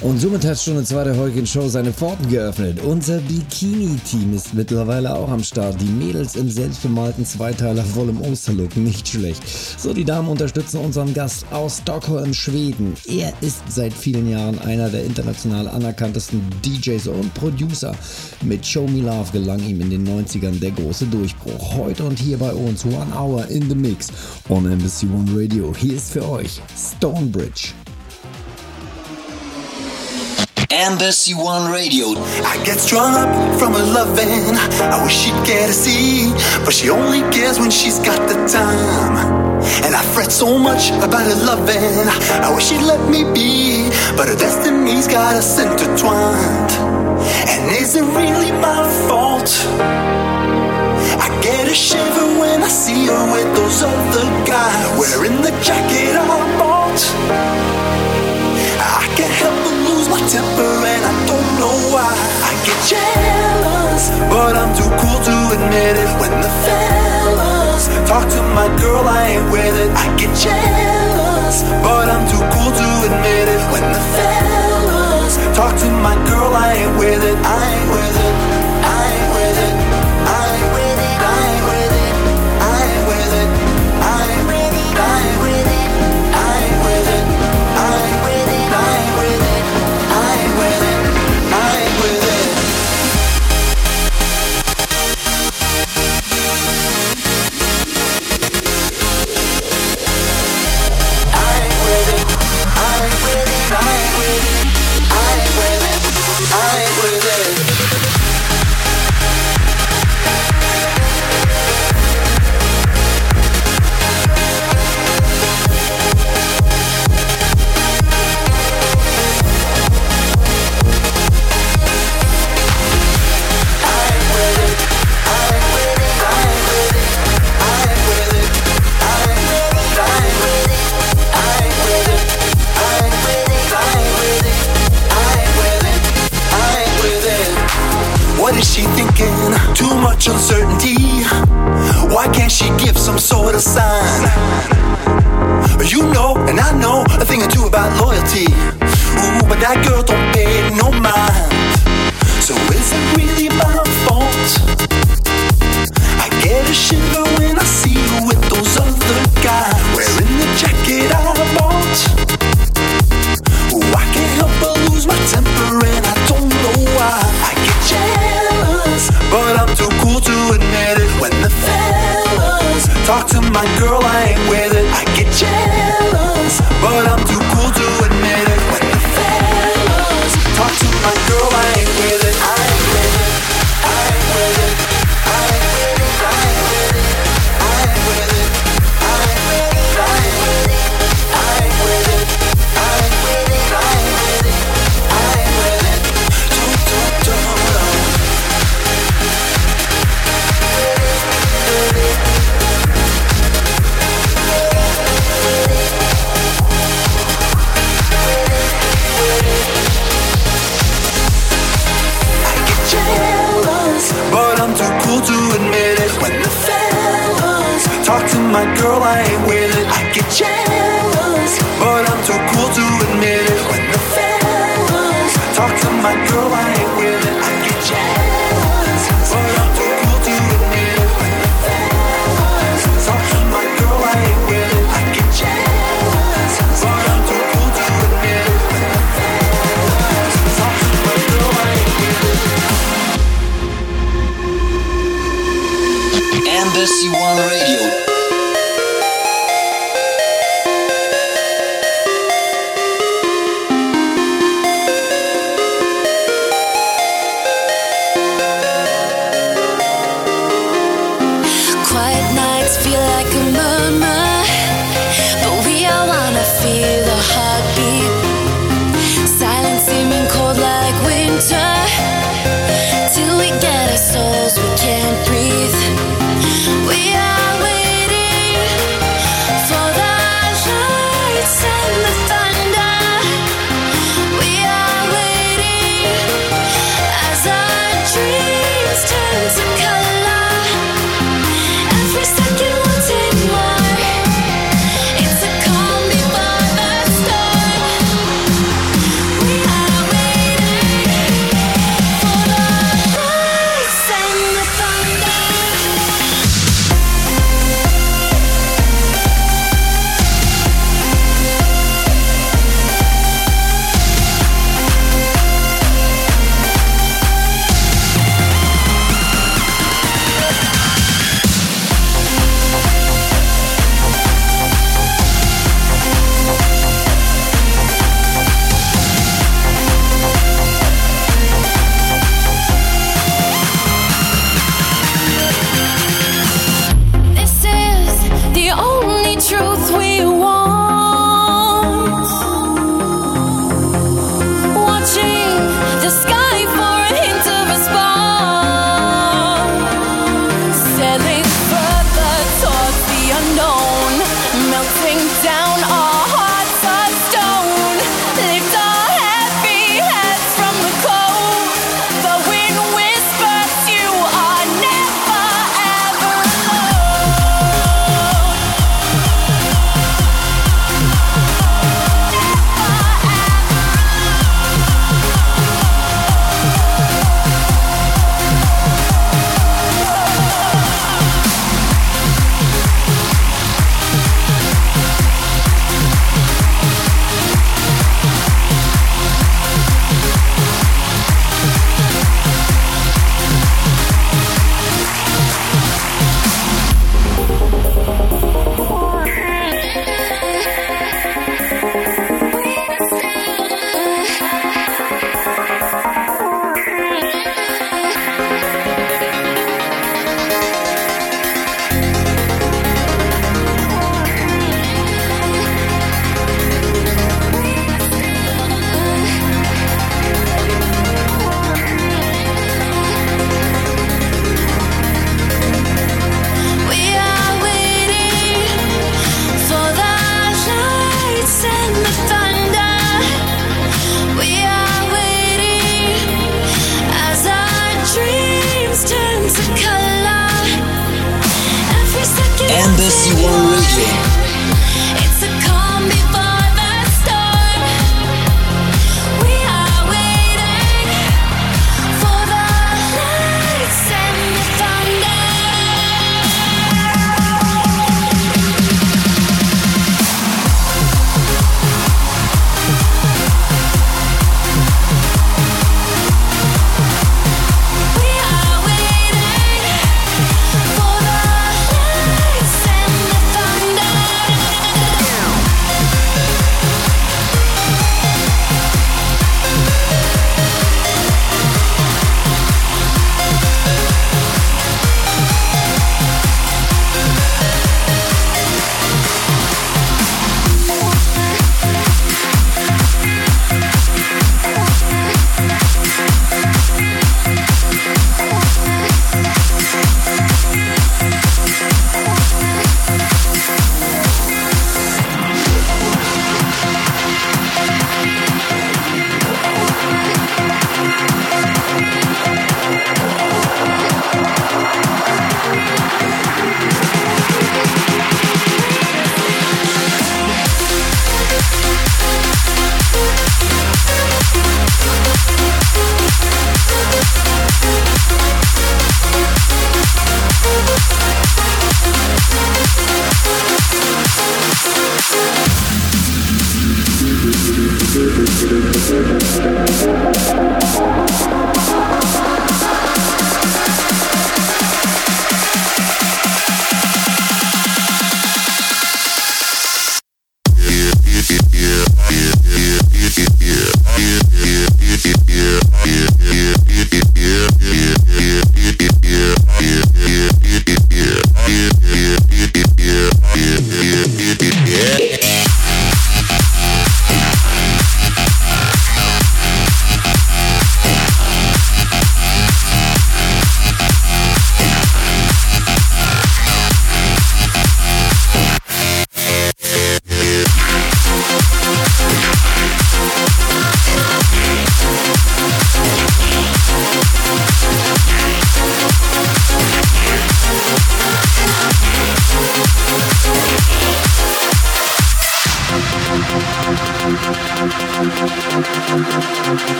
Und somit hat Stunde 2 der Heukin Show seine Pforten geöffnet. Unser Bikini-Team ist mittlerweile auch am Start. Die Mädels im selbstbemalten Zweiteiler voll Osterlook, nicht schlecht. So, die Damen unterstützen unseren Gast aus Stockholm, Schweden. Er ist seit vielen Jahren einer der international anerkanntesten DJs und Producer. Mit Show Me Love gelang ihm in den 90ern der große Durchbruch. Heute und hier bei uns One Hour in the Mix on Embassy One Radio. Hier ist für euch Stonebridge. Embassy One Radio. I get strung up from her loving. I wish she'd get a see, but she only cares when she's got the time. And I fret so much about her loving. I wish she'd let me be, but her destiny's got us intertwined. And is it really my fault? I get a shiver when I see her with those other guys wearing the jacket I bought. I can't help but lose my temper and I don't know why. I get jealous, but I'm too cool to admit it. When the fellas talk to my girl, I ain't with it. I get jealous, but I'm too cool to admit it. When the fellas talk to my girl, I ain't with it. I ain't with it. My girl, I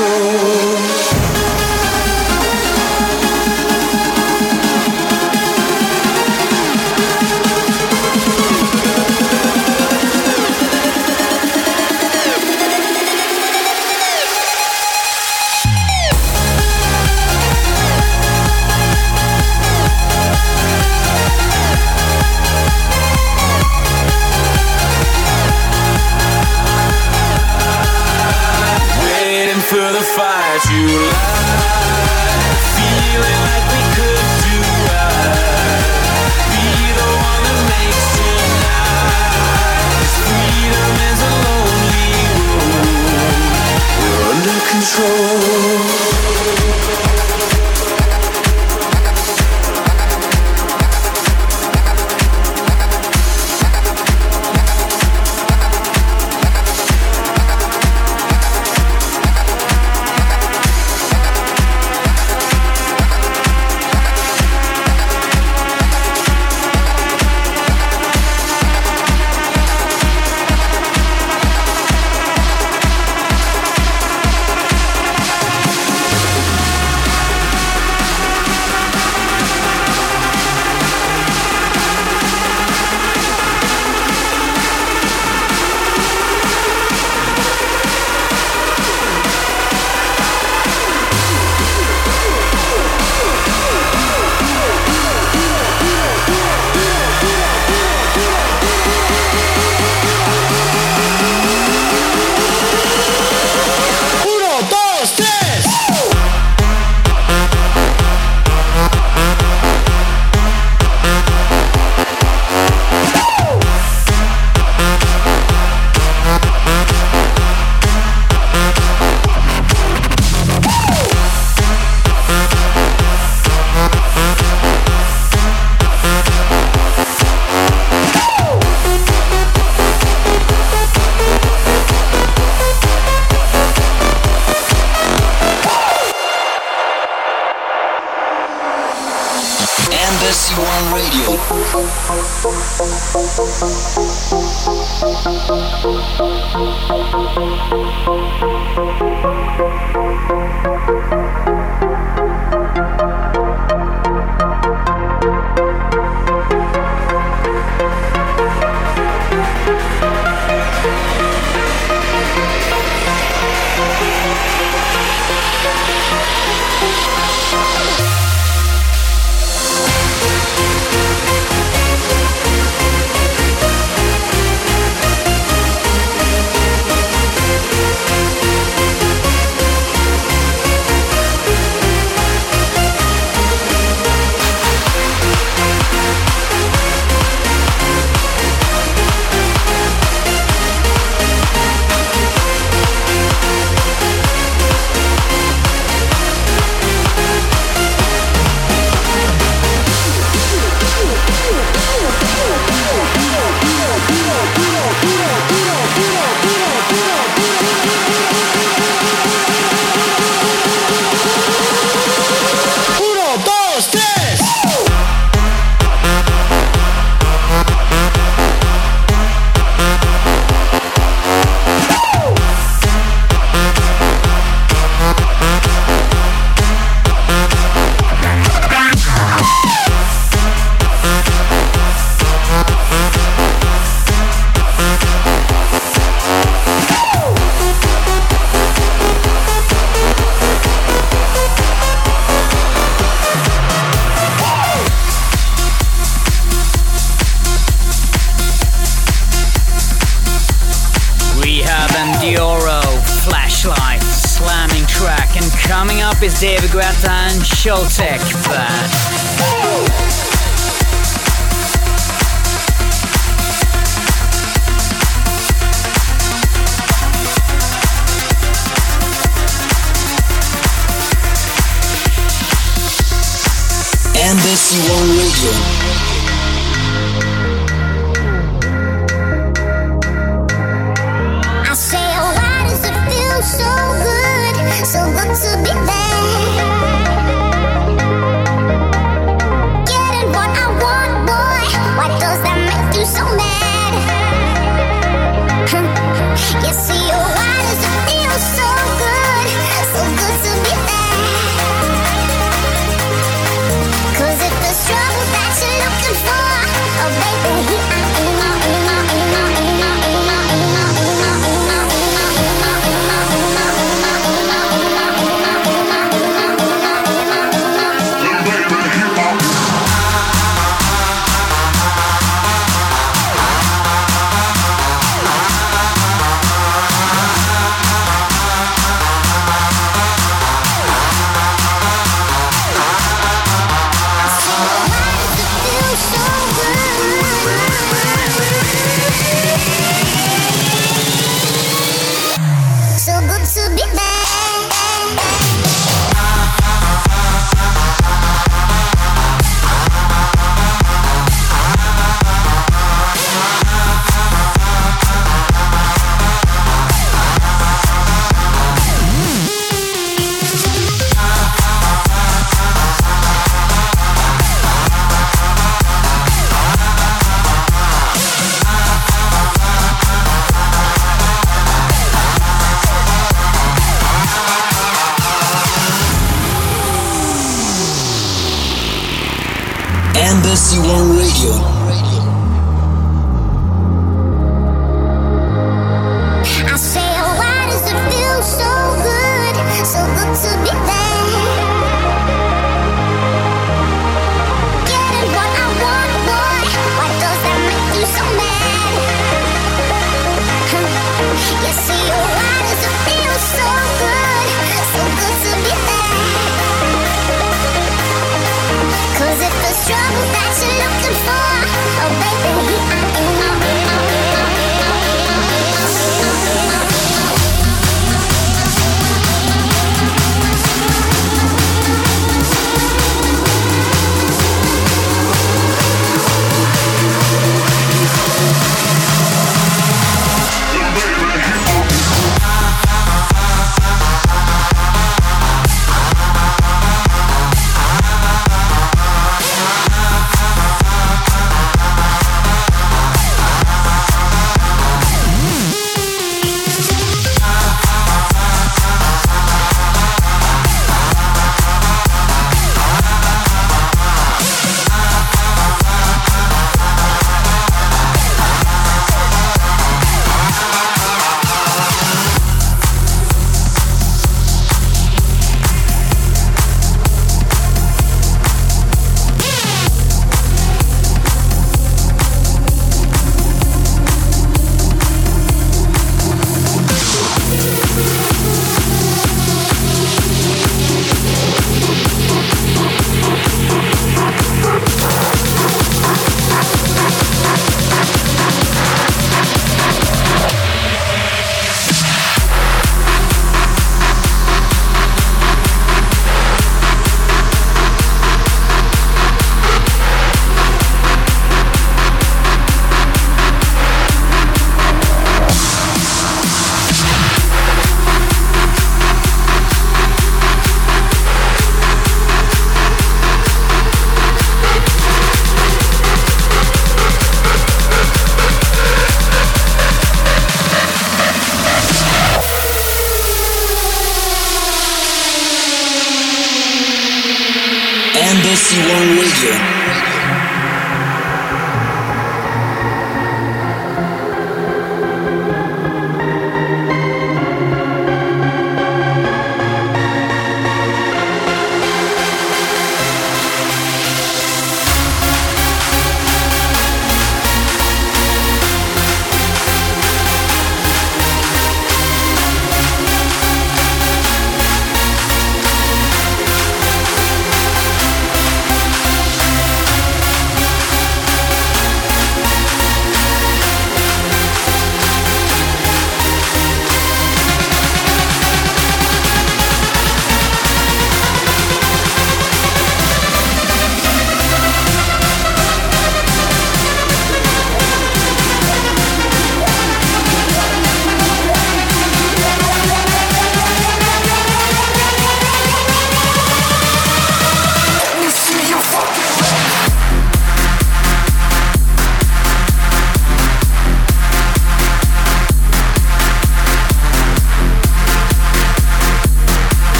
school. One Radio. Embassy One Radio.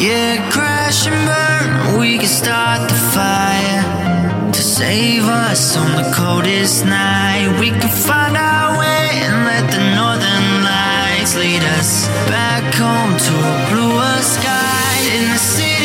Yeah, crash and burn, we can start the fire to save us on the coldest night. We can find our way and let the northern lights lead us back home to a bluer sky in the sea.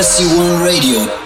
Fantasy One Radio.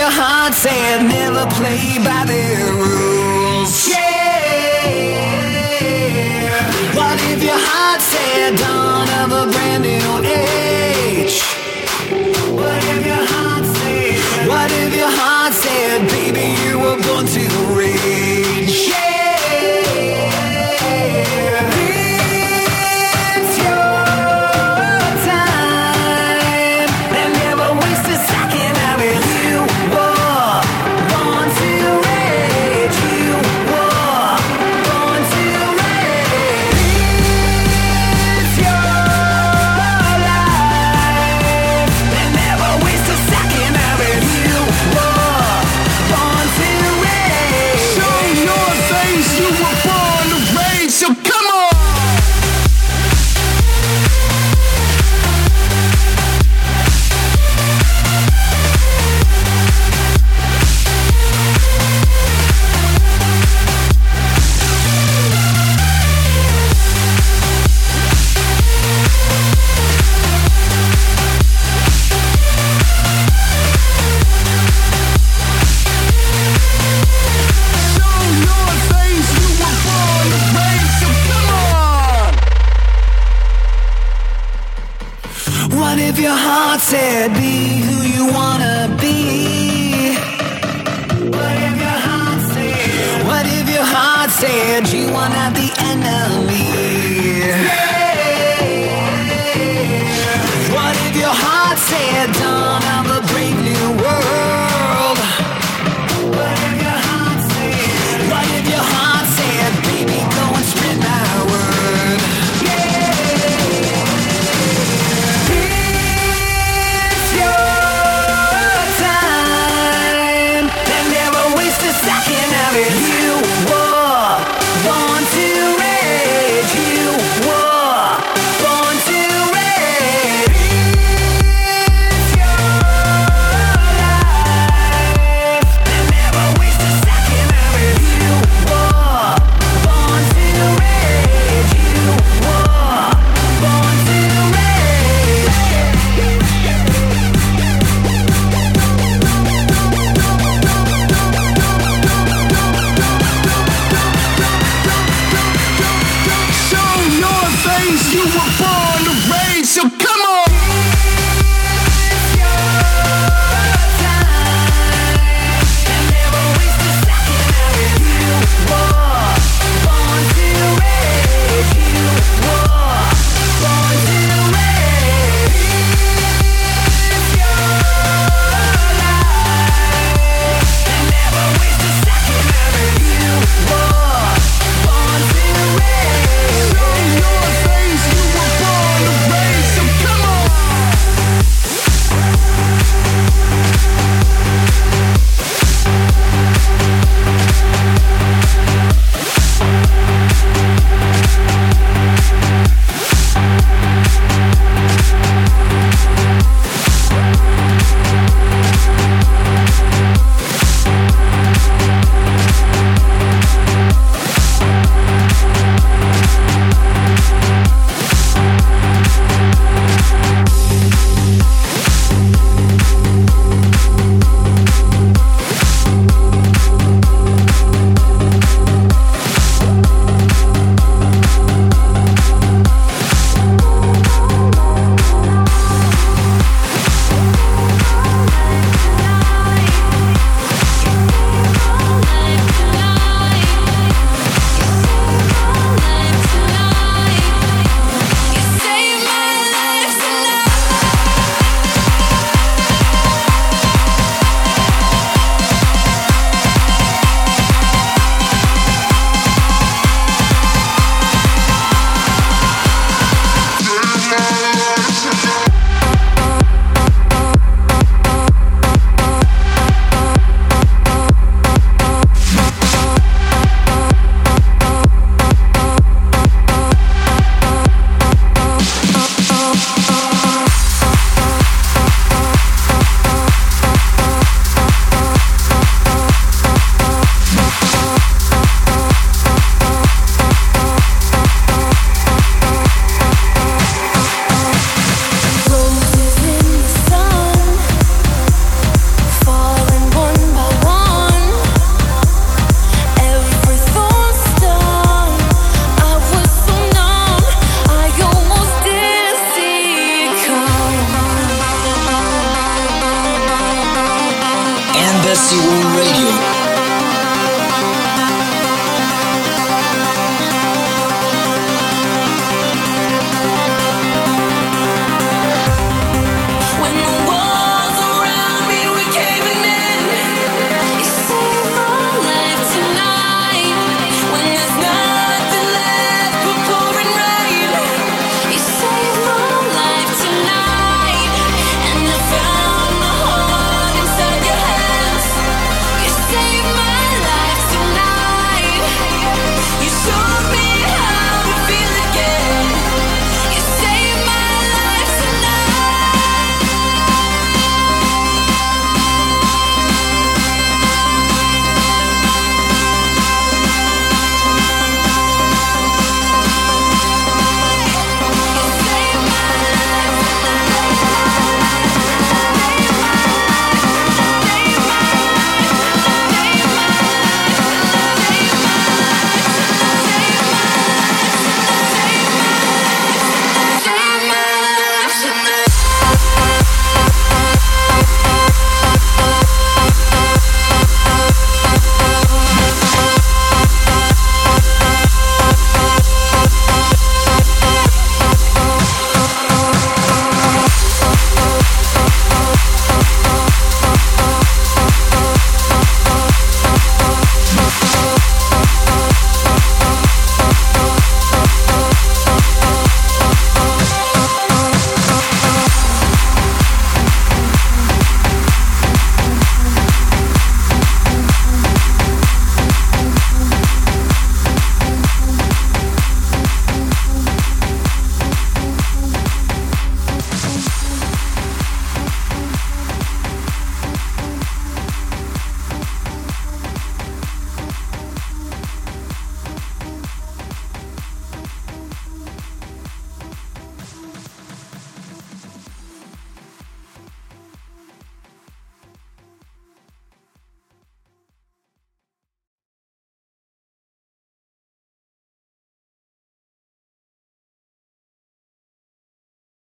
your heart said never play by their rules. Yeah. What if your heart said dawn of a brand new age? What if your heart said? What if your heart said, baby, you were born to rage?